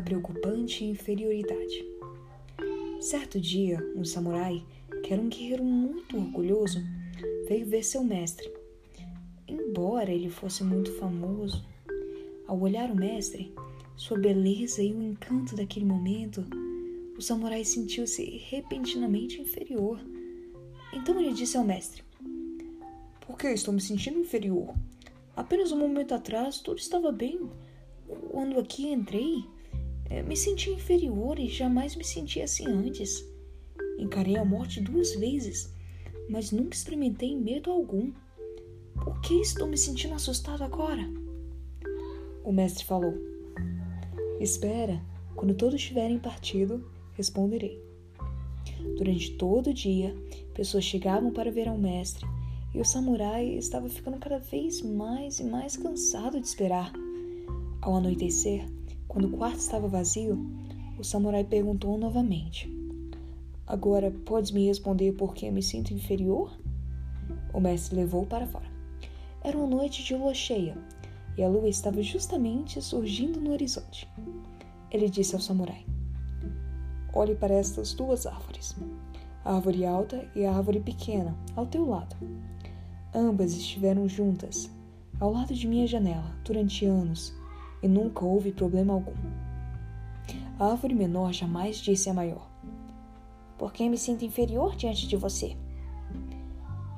preocupante inferioridade. Certo dia, um samurai, que era um guerreiro muito orgulhoso, veio ver seu mestre. Embora ele fosse muito famoso, ao olhar o mestre, sua beleza e o encanto daquele momento, o samurai sentiu-se repentinamente inferior. Então ele disse ao mestre: Por que estou me sentindo inferior? Apenas um momento atrás tudo estava bem. Quando aqui entrei, me senti inferior e jamais me senti assim antes. Encarei a morte duas vezes, mas nunca experimentei medo algum. Por que estou me sentindo assustado agora? O mestre falou: Espera, quando todos tiverem partido, responderei. Durante todo o dia, pessoas chegavam para ver ao mestre e o samurai estava ficando cada vez mais e mais cansado de esperar. Ao anoitecer, quando o quarto estava vazio, o samurai perguntou novamente: Agora podes me responder por que me sinto inferior? O mestre levou-o para fora. Era uma noite de lua cheia e a lua estava justamente surgindo no horizonte. Ele disse ao samurai: Olhe para estas duas árvores, a árvore alta e a árvore pequena, ao teu lado. Ambas estiveram juntas, ao lado de minha janela, durante anos, e nunca houve problema algum. A árvore menor jamais disse à maior: Por que me sinto inferior diante de você?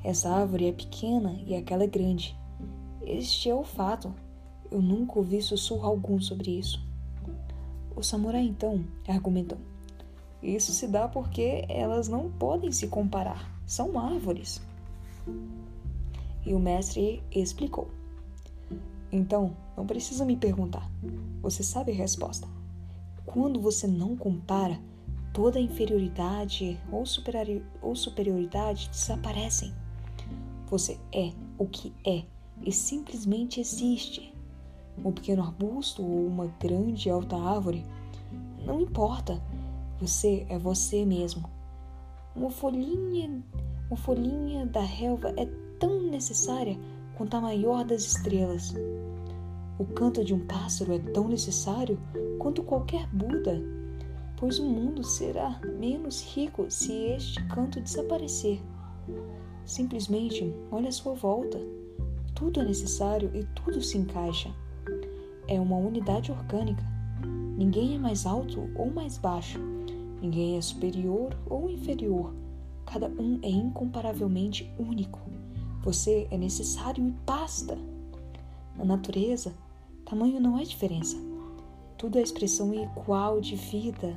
Essa árvore é pequena e aquela é grande. Este é o fato. Eu nunca ouvi sussurro algum sobre isso. O samurai então argumentou: Isso se dá porque elas não podem se comparar. São árvores. E o mestre explicou. Então, não precisa me perguntar. Você sabe a resposta. Quando você não compara, toda inferioridade ou, ou superioridade desaparecem. Você é o que é e simplesmente existe. Um pequeno arbusto ou uma grande alta árvore, não importa. Você é você mesmo. Uma folhinha, uma folhinha da relva é tão necessária quanto a maior das estrelas. O canto de um pássaro é tão necessário quanto qualquer Buda, pois o mundo será menos rico se este canto desaparecer. Simplesmente olhe à sua volta. Tudo é necessário e tudo se encaixa. É uma unidade orgânica. Ninguém é mais alto ou mais baixo. Ninguém é superior ou inferior. Cada um é incomparavelmente único. Você é necessário e basta. Na natureza, tamanho não é diferença. Tudo é expressão igual de vida.